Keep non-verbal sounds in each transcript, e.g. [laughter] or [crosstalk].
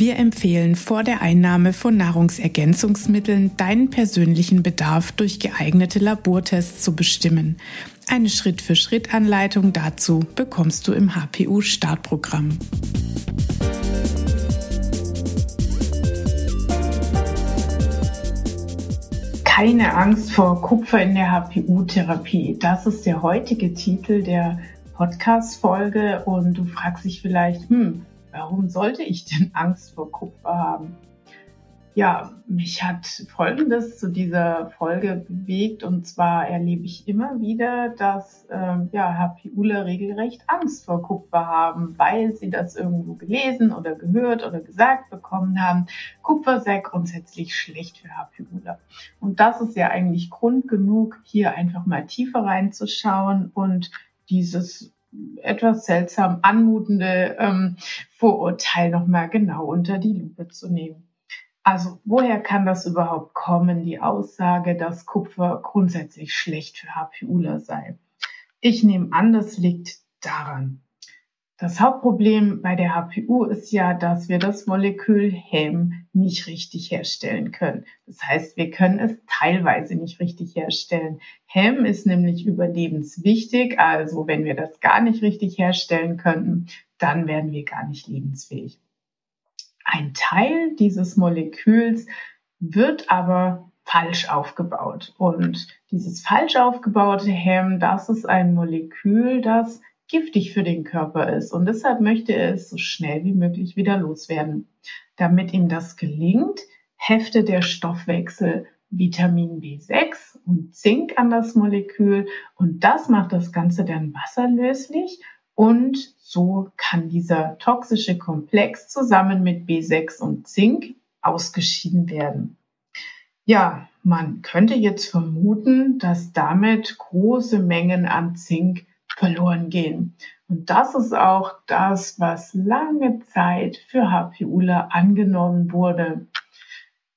Wir empfehlen vor der Einnahme von Nahrungsergänzungsmitteln deinen persönlichen Bedarf durch geeignete Labortests zu bestimmen. Eine Schritt-für-Schritt-Anleitung dazu bekommst du im HPU-Startprogramm. Keine Angst vor Kupfer in der HPU-Therapie. Das ist der heutige Titel der Podcast-Folge und du fragst dich vielleicht, hm, warum sollte ich denn [laughs] Angst vor Kupfer haben? Ja, mich hat Folgendes zu dieser Folge bewegt und zwar erlebe ich immer wieder, dass ähm, ja, HPUler regelrecht Angst vor Kupfer haben, weil sie das irgendwo gelesen oder gehört oder gesagt bekommen haben. Kupfer sei grundsätzlich schlecht für HPUler. Und das ist ja eigentlich Grund genug, hier einfach mal tiefer reinzuschauen und dieses etwas seltsam anmutende ähm, Vorurteil nochmal genau unter die Lupe zu nehmen. Also woher kann das überhaupt kommen, die Aussage, dass Kupfer grundsätzlich schlecht für HPUler sei? Ich nehme an, das liegt daran. Das Hauptproblem bei der HPU ist ja, dass wir das Molekül Hem nicht richtig herstellen können. Das heißt, wir können es teilweise nicht richtig herstellen. Hem ist nämlich überlebenswichtig, also wenn wir das gar nicht richtig herstellen könnten, dann werden wir gar nicht lebensfähig. Ein Teil dieses Moleküls wird aber falsch aufgebaut. Und dieses falsch aufgebaute Hem, das ist ein Molekül, das giftig für den Körper ist. Und deshalb möchte er es so schnell wie möglich wieder loswerden. Damit ihm das gelingt, heftet der Stoffwechsel Vitamin B6 und Zink an das Molekül und das macht das Ganze dann wasserlöslich und so kann dieser toxische Komplex zusammen mit B6 und Zink ausgeschieden werden. Ja, man könnte jetzt vermuten, dass damit große Mengen an Zink verloren gehen. Und das ist auch das, was lange Zeit für HPUler angenommen wurde.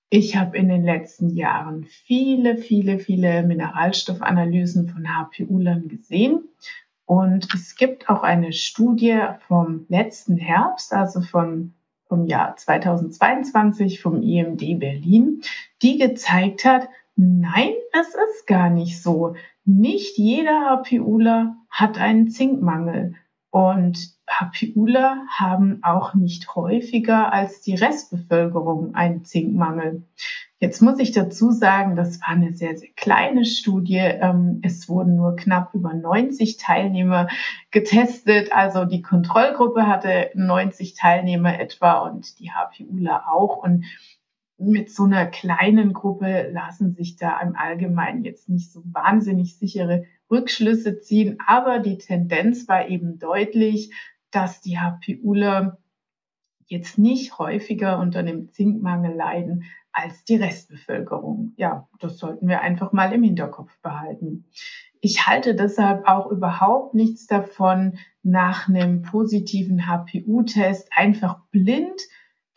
Ich habe in den letzten Jahren viele, viele, viele Mineralstoffanalysen von HPUlern gesehen. Und es gibt auch eine Studie vom letzten Herbst, also von, vom Jahr 2022 vom IMD Berlin, die gezeigt hat, nein, es ist gar nicht so. Nicht jeder HPUler hat einen Zinkmangel und HPUler haben auch nicht häufiger als die Restbevölkerung einen Zinkmangel. Jetzt muss ich dazu sagen, das war eine sehr, sehr kleine Studie. Ähm, es wurden nur knapp über 90 Teilnehmer getestet. Also die Kontrollgruppe hatte 90 Teilnehmer etwa und die HPUler auch. Und mit so einer kleinen Gruppe lassen sich da im Allgemeinen jetzt nicht so wahnsinnig sichere Rückschlüsse ziehen. Aber die Tendenz war eben deutlich, dass die HPUler jetzt nicht häufiger unter einem Zinkmangel leiden als die Restbevölkerung. Ja, das sollten wir einfach mal im Hinterkopf behalten. Ich halte deshalb auch überhaupt nichts davon, nach einem positiven HPU-Test einfach blind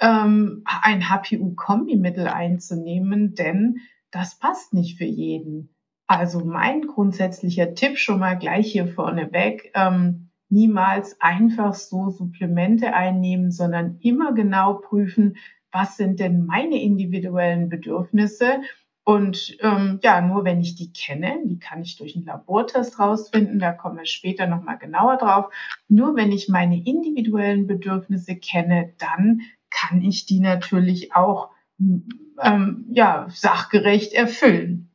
ähm, ein HPU-Kombimittel einzunehmen, denn das passt nicht für jeden. Also mein grundsätzlicher Tipp schon mal gleich hier vorneweg, ähm, niemals einfach so Supplemente einnehmen, sondern immer genau prüfen, was sind denn meine individuellen Bedürfnisse. Und ähm, ja, nur wenn ich die kenne, die kann ich durch einen Labortest rausfinden, da kommen wir später nochmal genauer drauf. Nur wenn ich meine individuellen Bedürfnisse kenne, dann kann ich die natürlich auch ähm, ja, sachgerecht erfüllen.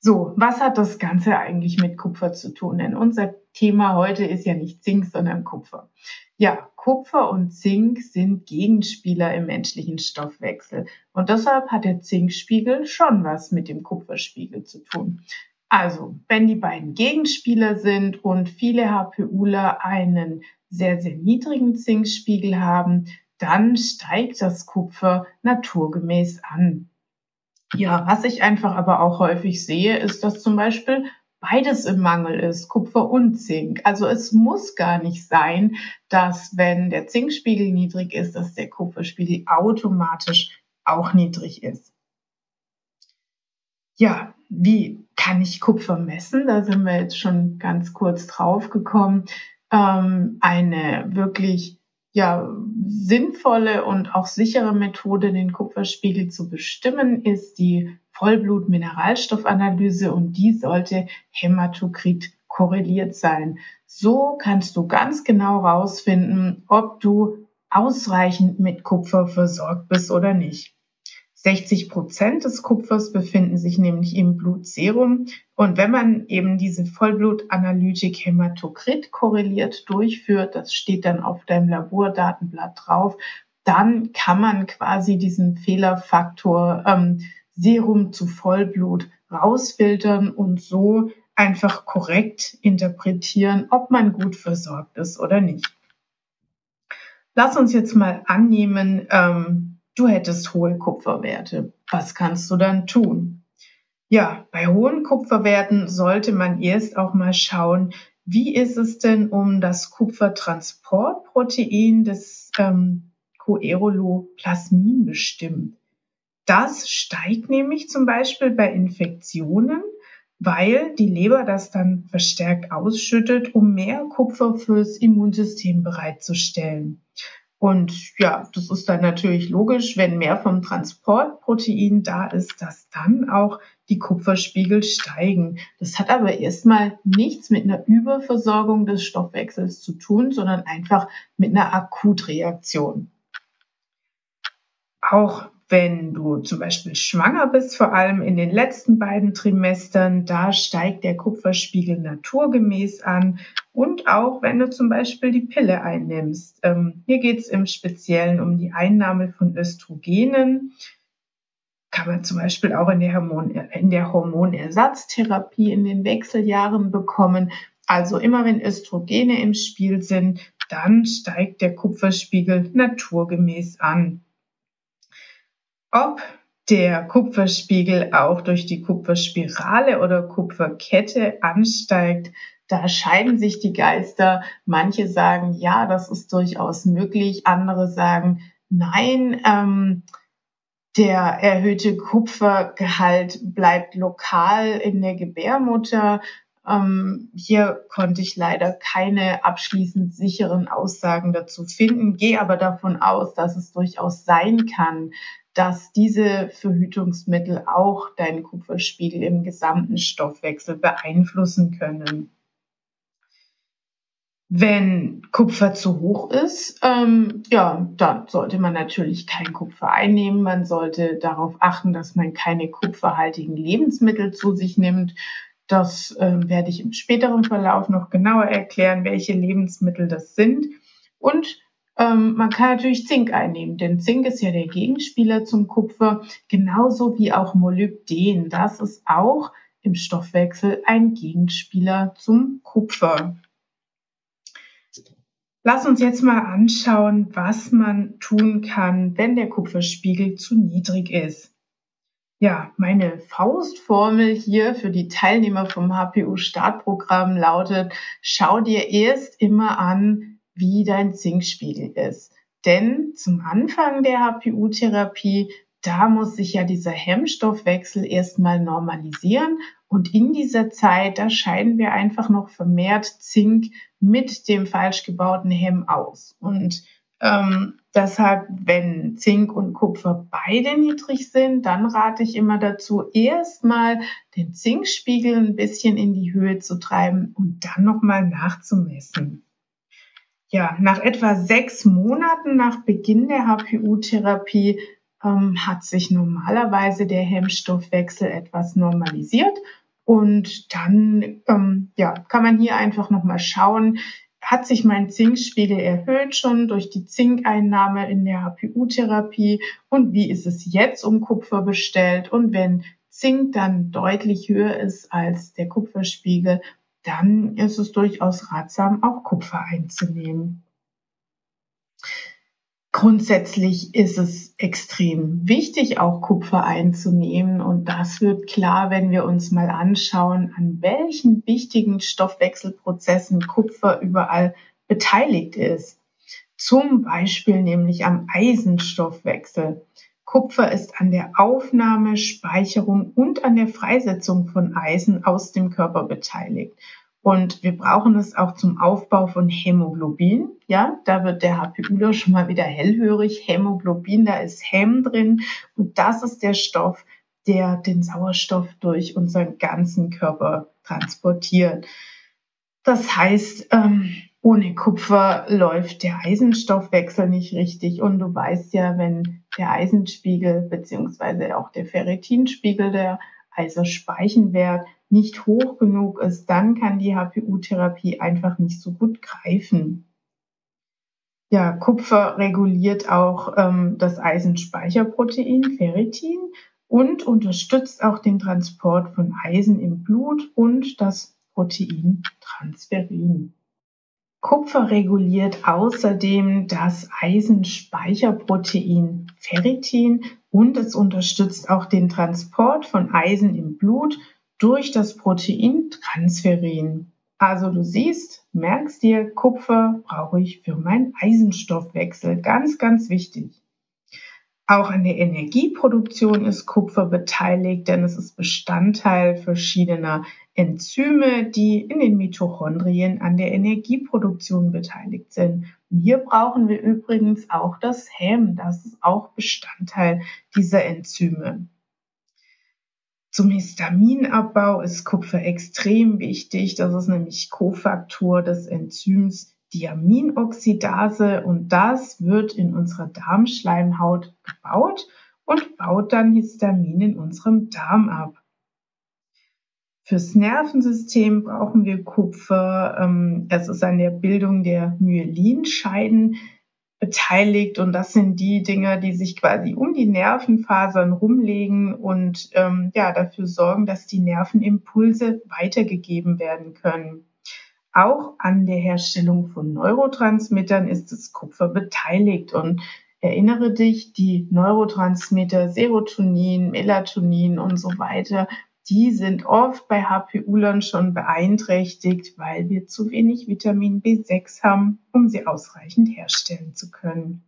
So, was hat das Ganze eigentlich mit Kupfer zu tun? Denn unser Thema heute ist ja nicht Zink, sondern Kupfer. Ja, Kupfer und Zink sind Gegenspieler im menschlichen Stoffwechsel. Und deshalb hat der Zinkspiegel schon was mit dem Kupferspiegel zu tun. Also, wenn die beiden Gegenspieler sind und viele HPUler einen sehr, sehr niedrigen Zinkspiegel haben, dann steigt das Kupfer naturgemäß an. Ja, was ich einfach aber auch häufig sehe, ist, dass zum Beispiel beides im Mangel ist, Kupfer und Zink. Also es muss gar nicht sein, dass wenn der Zinkspiegel niedrig ist, dass der Kupferspiegel automatisch auch niedrig ist. Ja, wie kann ich Kupfer messen? Da sind wir jetzt schon ganz kurz drauf gekommen. Ähm, eine wirklich ja, sinnvolle und auch sichere Methode, den Kupferspiegel zu bestimmen, ist die Vollblut-Mineralstoffanalyse und die sollte Hämatokrit korreliert sein. So kannst du ganz genau herausfinden, ob du ausreichend mit Kupfer versorgt bist oder nicht. 60 Prozent des Kupfers befinden sich nämlich im Blutserum. Und wenn man eben diese Vollblutanalytik Hämatokrit korreliert durchführt, das steht dann auf deinem Labordatenblatt drauf, dann kann man quasi diesen Fehlerfaktor ähm, Serum zu Vollblut rausfiltern und so einfach korrekt interpretieren, ob man gut versorgt ist oder nicht. Lass uns jetzt mal annehmen, ähm, du hättest hohe Kupferwerte. Was kannst du dann tun? Ja, bei hohen Kupferwerten sollte man erst auch mal schauen, wie ist es denn um das Kupfertransportprotein des ähm, Coeruloplasmin bestimmt? Das steigt nämlich zum Beispiel bei Infektionen, weil die Leber das dann verstärkt ausschüttet, um mehr Kupfer fürs Immunsystem bereitzustellen. Und ja, das ist dann natürlich logisch, wenn mehr vom Transportprotein da ist, dass dann auch die Kupferspiegel steigen. Das hat aber erstmal nichts mit einer Überversorgung des Stoffwechsels zu tun, sondern einfach mit einer Akutreaktion. Auch wenn du zum Beispiel schwanger bist, vor allem in den letzten beiden Trimestern, da steigt der Kupferspiegel naturgemäß an. Und auch wenn du zum Beispiel die Pille einnimmst. Ähm, hier geht es im Speziellen um die Einnahme von Östrogenen. Kann man zum Beispiel auch in der, Hormon, in der Hormonersatztherapie in den Wechseljahren bekommen. Also immer wenn Östrogene im Spiel sind, dann steigt der Kupferspiegel naturgemäß an. Ob der Kupferspiegel auch durch die Kupferspirale oder Kupferkette ansteigt, da scheiden sich die Geister. Manche sagen, ja, das ist durchaus möglich. Andere sagen, nein, ähm, der erhöhte Kupfergehalt bleibt lokal in der Gebärmutter. Ähm, hier konnte ich leider keine abschließend sicheren Aussagen dazu finden, gehe aber davon aus, dass es durchaus sein kann, dass diese Verhütungsmittel auch deinen Kupferspiegel im gesamten Stoffwechsel beeinflussen können. Wenn Kupfer zu hoch ist, ähm, ja, dann sollte man natürlich kein Kupfer einnehmen. Man sollte darauf achten, dass man keine kupferhaltigen Lebensmittel zu sich nimmt. Das äh, werde ich im späteren Verlauf noch genauer erklären, welche Lebensmittel das sind. Und ähm, man kann natürlich Zink einnehmen, denn Zink ist ja der Gegenspieler zum Kupfer, genauso wie auch Molybden. Das ist auch im Stoffwechsel ein Gegenspieler zum Kupfer. Lass uns jetzt mal anschauen, was man tun kann, wenn der Kupferspiegel zu niedrig ist. Ja, meine Faustformel hier für die Teilnehmer vom HPU-Startprogramm lautet, schau dir erst immer an, wie dein Zinkspiegel ist. Denn zum Anfang der HPU-Therapie, da muss sich ja dieser Hemmstoffwechsel erstmal normalisieren. Und in dieser Zeit, da scheiden wir einfach noch vermehrt Zink mit dem falsch gebauten Hemm aus. Und ähm, deshalb, wenn Zink und Kupfer beide niedrig sind, dann rate ich immer dazu, erstmal den Zinkspiegel ein bisschen in die Höhe zu treiben und dann nochmal nachzumessen. Ja, nach etwa sechs Monaten nach Beginn der HPU-Therapie ähm, hat sich normalerweise der Hemmstoffwechsel etwas normalisiert. Und dann ähm, ja, kann man hier einfach nochmal schauen, hat sich mein Zinkspiegel erhöht schon durch die Zinkeinnahme in der HPU-Therapie und wie ist es jetzt um Kupfer bestellt? Und wenn Zink dann deutlich höher ist als der Kupferspiegel dann ist es durchaus ratsam, auch Kupfer einzunehmen. Grundsätzlich ist es extrem wichtig, auch Kupfer einzunehmen. Und das wird klar, wenn wir uns mal anschauen, an welchen wichtigen Stoffwechselprozessen Kupfer überall beteiligt ist. Zum Beispiel nämlich am Eisenstoffwechsel. Kupfer ist an der Aufnahme, Speicherung und an der Freisetzung von Eisen aus dem Körper beteiligt. Und wir brauchen es auch zum Aufbau von Hämoglobin. Ja, da wird der HPUler schon mal wieder hellhörig. Hämoglobin, da ist Häm drin. Und das ist der Stoff, der den Sauerstoff durch unseren ganzen Körper transportiert. Das heißt, ähm, ohne Kupfer läuft der Eisenstoffwechsel nicht richtig. Und du weißt ja, wenn der Eisenspiegel beziehungsweise auch der Ferritinspiegel, der Eiserspeichenwert nicht hoch genug ist, dann kann die HPU-Therapie einfach nicht so gut greifen. Ja, Kupfer reguliert auch ähm, das Eisenspeicherprotein Ferritin und unterstützt auch den Transport von Eisen im Blut und das Protein Transferin. Kupfer reguliert außerdem das Eisenspeicherprotein Ferritin und es unterstützt auch den Transport von Eisen im Blut durch das Protein Transferin. Also du siehst, merkst dir, Kupfer brauche ich für meinen Eisenstoffwechsel. Ganz, ganz wichtig. Auch an der Energieproduktion ist Kupfer beteiligt, denn es ist Bestandteil verschiedener Enzyme, die in den Mitochondrien an der Energieproduktion beteiligt sind. Und hier brauchen wir übrigens auch das Häm, das ist auch Bestandteil dieser Enzyme. Zum Histaminabbau ist Kupfer extrem wichtig. Das ist nämlich Kofaktor des Enzyms Diaminoxidase und das wird in unserer Darmschleimhaut gebaut und baut dann Histamin in unserem Darm ab. Fürs Nervensystem brauchen wir Kupfer. Ähm, es ist an der Bildung der Myelinscheiden beteiligt und das sind die Dinge, die sich quasi um die Nervenfasern rumlegen und ähm, ja dafür sorgen, dass die Nervenimpulse weitergegeben werden können. Auch an der Herstellung von Neurotransmittern ist das Kupfer beteiligt und erinnere dich, die Neurotransmitter Serotonin, Melatonin und so weiter die sind oft bei HPU-Lern schon beeinträchtigt, weil wir zu wenig Vitamin B6 haben, um sie ausreichend herstellen zu können.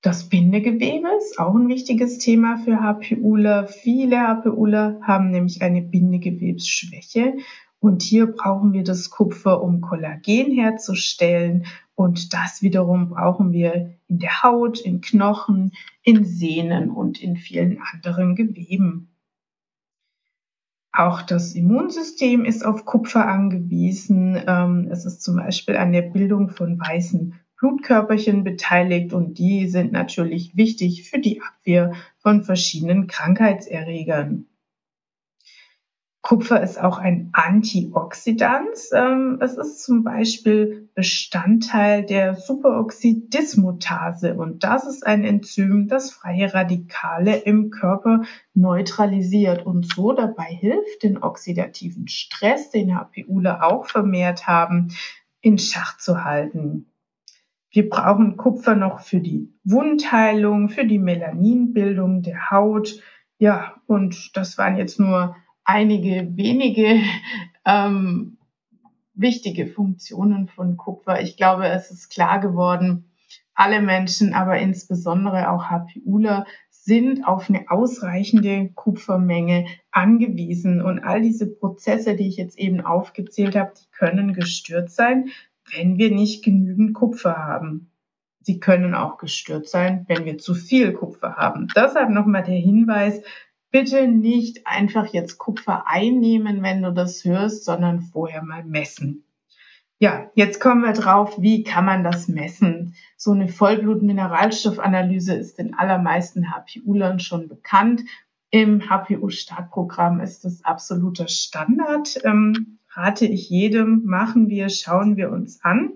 Das Bindegewebe ist auch ein wichtiges Thema für HPUler. Viele HPUler haben nämlich eine Bindegewebsschwäche und hier brauchen wir das Kupfer, um Kollagen herzustellen und das wiederum brauchen wir in der Haut, in Knochen, in Sehnen und in vielen anderen Geweben. Auch das Immunsystem ist auf Kupfer angewiesen. Ähm, es ist zum Beispiel an der Bildung von weißen Blutkörperchen beteiligt und die sind natürlich wichtig für die Abwehr von verschiedenen Krankheitserregern. Kupfer ist auch ein Antioxidant. Ähm, es ist zum Beispiel Bestandteil der Superoxidismutase und das ist ein Enzym, das freie Radikale im Körper neutralisiert und so dabei hilft, den oxidativen Stress, den HPUler auch vermehrt haben, in Schach zu halten. Wir brauchen Kupfer noch für die Wundheilung, für die Melaninbildung der Haut. Ja, und das waren jetzt nur einige wenige [laughs] ähm, wichtige Funktionen von Kupfer. Ich glaube, es ist klar geworden, alle Menschen, aber insbesondere auch HPUler, sind auf eine ausreichende Kupfermenge angewiesen. Und all diese Prozesse, die ich jetzt eben aufgezählt habe, die können gestört sein, wenn wir nicht genügend Kupfer haben. Sie können auch gestört sein, wenn wir zu viel Kupfer haben. Deshalb nochmal der Hinweis, bitte nicht einfach jetzt Kupfer einnehmen, wenn du das hörst, sondern vorher mal messen. Ja, jetzt kommen wir drauf, wie kann man das messen? So eine Vollblut-Mineralstoffanalyse ist den allermeisten HPU-Lern schon bekannt. Im HPU-Startprogramm ist das absoluter Standard. Ähm, rate ich jedem, machen wir, schauen wir uns an.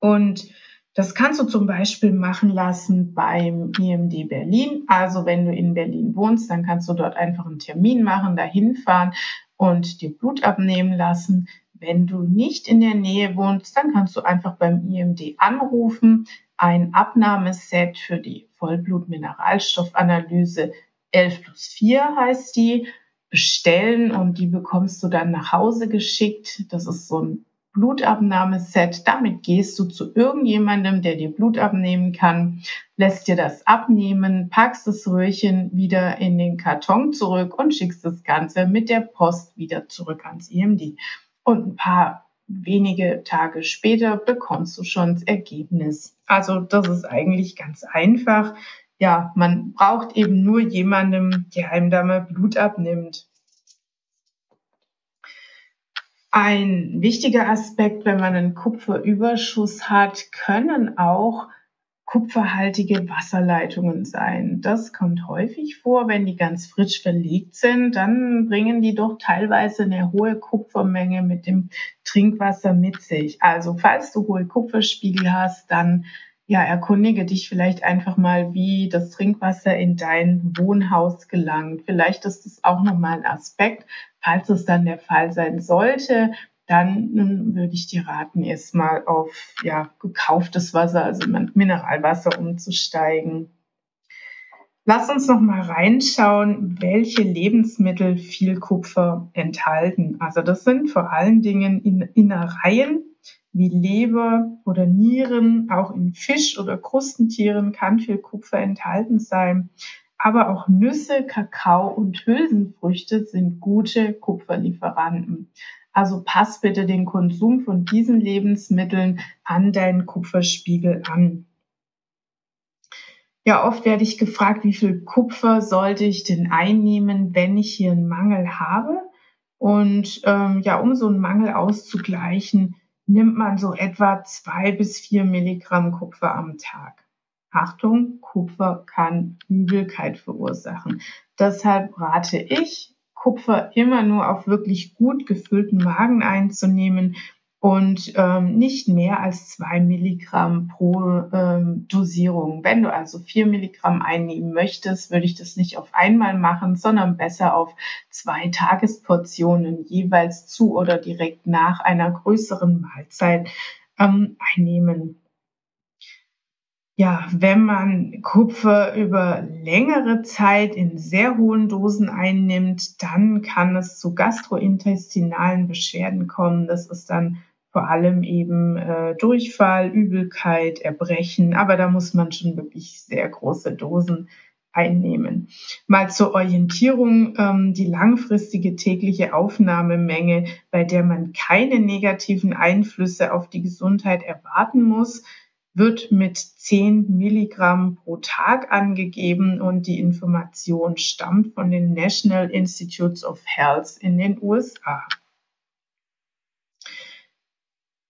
Und das kannst du zum Beispiel machen lassen beim IMD Berlin. Also wenn du in Berlin wohnst, dann kannst du dort einfach einen Termin machen, dahin fahren und dir Blut abnehmen lassen. Wenn du nicht in der Nähe wohnst, dann kannst du einfach beim IMD anrufen. Ein Abnahmeset für die Vollblut-Mineralstoffanalyse 11 plus 4 heißt die, bestellen und die bekommst du dann nach Hause geschickt. Das ist so ein Blutabnahmeset. Damit gehst du zu irgendjemandem, der dir Blut abnehmen kann, lässt dir das abnehmen, packst das Röhrchen wieder in den Karton zurück und schickst das Ganze mit der Post wieder zurück ans IMD. Und ein paar wenige Tage später bekommst du schon das Ergebnis. Also das ist eigentlich ganz einfach. Ja, man braucht eben nur jemandem, der einem da mal Blut abnimmt. Ein wichtiger Aspekt, wenn man einen Kupferüberschuss hat, können auch kupferhaltige Wasserleitungen sein. Das kommt häufig vor, wenn die ganz frisch verlegt sind, dann bringen die doch teilweise eine hohe Kupfermenge mit dem Trinkwasser mit sich. Also falls du hohe Kupferspiegel hast, dann ja, erkundige dich vielleicht einfach mal, wie das Trinkwasser in dein Wohnhaus gelangt. Vielleicht ist das auch nochmal ein Aspekt. Falls es dann der Fall sein sollte, dann würde ich dir raten, erstmal auf ja, gekauftes Wasser, also Mineralwasser umzusteigen. Lass uns noch mal reinschauen, welche Lebensmittel viel Kupfer enthalten. Also das sind vor allen Dingen Innereien, wie Leber oder Nieren, auch in Fisch oder Krustentieren kann viel Kupfer enthalten sein. Aber auch Nüsse, Kakao und Hülsenfrüchte sind gute Kupferlieferanten. Also pass bitte den Konsum von diesen Lebensmitteln an deinen Kupferspiegel an. Ja, oft werde ich gefragt, wie viel Kupfer sollte ich denn einnehmen, wenn ich hier einen Mangel habe? Und ähm, ja, um so einen Mangel auszugleichen, nimmt man so etwa zwei bis vier Milligramm Kupfer am Tag. Achtung, Kupfer kann Übelkeit verursachen. Deshalb rate ich, Kupfer immer nur auf wirklich gut gefüllten Magen einzunehmen und ähm, nicht mehr als zwei Milligramm pro ähm, Dosierung. Wenn du also vier Milligramm einnehmen möchtest, würde ich das nicht auf einmal machen, sondern besser auf zwei Tagesportionen jeweils zu oder direkt nach einer größeren Mahlzeit ähm, einnehmen. Ja, wenn man Kupfer über längere Zeit in sehr hohen Dosen einnimmt, dann kann es zu gastrointestinalen Beschwerden kommen. Das ist dann vor allem eben äh, Durchfall, Übelkeit, Erbrechen, aber da muss man schon wirklich sehr große Dosen einnehmen. Mal zur Orientierung, ähm, die langfristige tägliche Aufnahmemenge, bei der man keine negativen Einflüsse auf die Gesundheit erwarten muss, wird mit 10 Milligramm pro Tag angegeben und die Information stammt von den National Institutes of Health in den USA.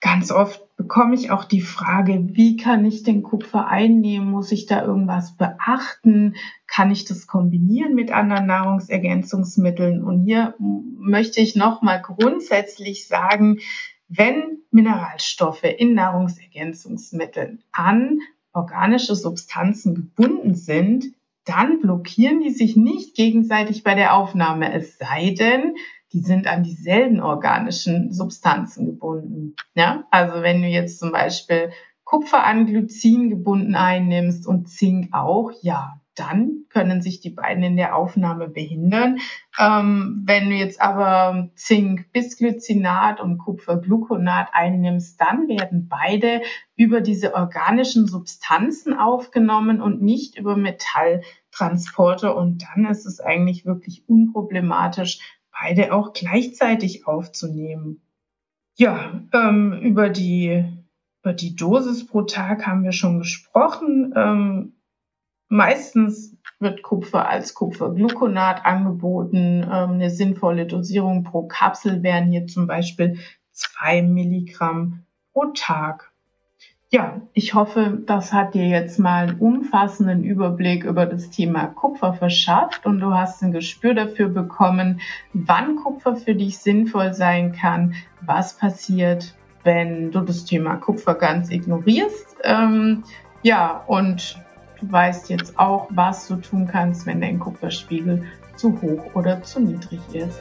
Ganz oft bekomme ich auch die Frage, wie kann ich den Kupfer einnehmen? Muss ich da irgendwas beachten? Kann ich das kombinieren mit anderen Nahrungsergänzungsmitteln? Und hier möchte ich nochmal grundsätzlich sagen, wenn Mineralstoffe in Nahrungsergänzungsmitteln an organische Substanzen gebunden sind, dann blockieren die sich nicht gegenseitig bei der Aufnahme, es sei denn, die sind an dieselben organischen Substanzen gebunden. Ja? Also wenn du jetzt zum Beispiel Kupfer an Glycin gebunden einnimmst und Zink auch, ja, dann können sich die beiden in der Aufnahme behindern. Ähm, wenn du jetzt aber Zink-Bisglycinat und Kupfergluconat einnimmst, dann werden beide über diese organischen Substanzen aufgenommen und nicht über Metalltransporter. Und dann ist es eigentlich wirklich unproblematisch, beide auch gleichzeitig aufzunehmen. Ja, ähm, über die über die Dosis pro Tag haben wir schon gesprochen. Ähm, meistens wird Kupfer als Kupfergluconat angeboten. Ähm, eine sinnvolle Dosierung pro Kapsel wären hier zum Beispiel zwei Milligramm pro Tag ja, ich hoffe, das hat dir jetzt mal einen umfassenden Überblick über das Thema Kupfer verschafft und du hast ein Gespür dafür bekommen, wann Kupfer für dich sinnvoll sein kann, was passiert, wenn du das Thema Kupfer ganz ignorierst. Ähm, ja, und du weißt jetzt auch, was du tun kannst, wenn dein Kupferspiegel zu hoch oder zu niedrig ist.